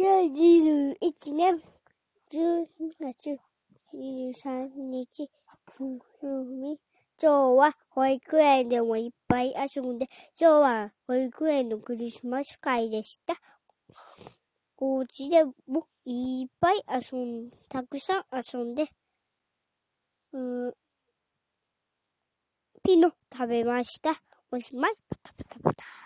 2021年12月23日、今日は保育園でもいっぱい遊んで、今日は保育園のクリスマス会でした。お家でもいっぱい遊ん、たくさん遊んで、うん、ピノ食べました。おしまい。パタパタパタ。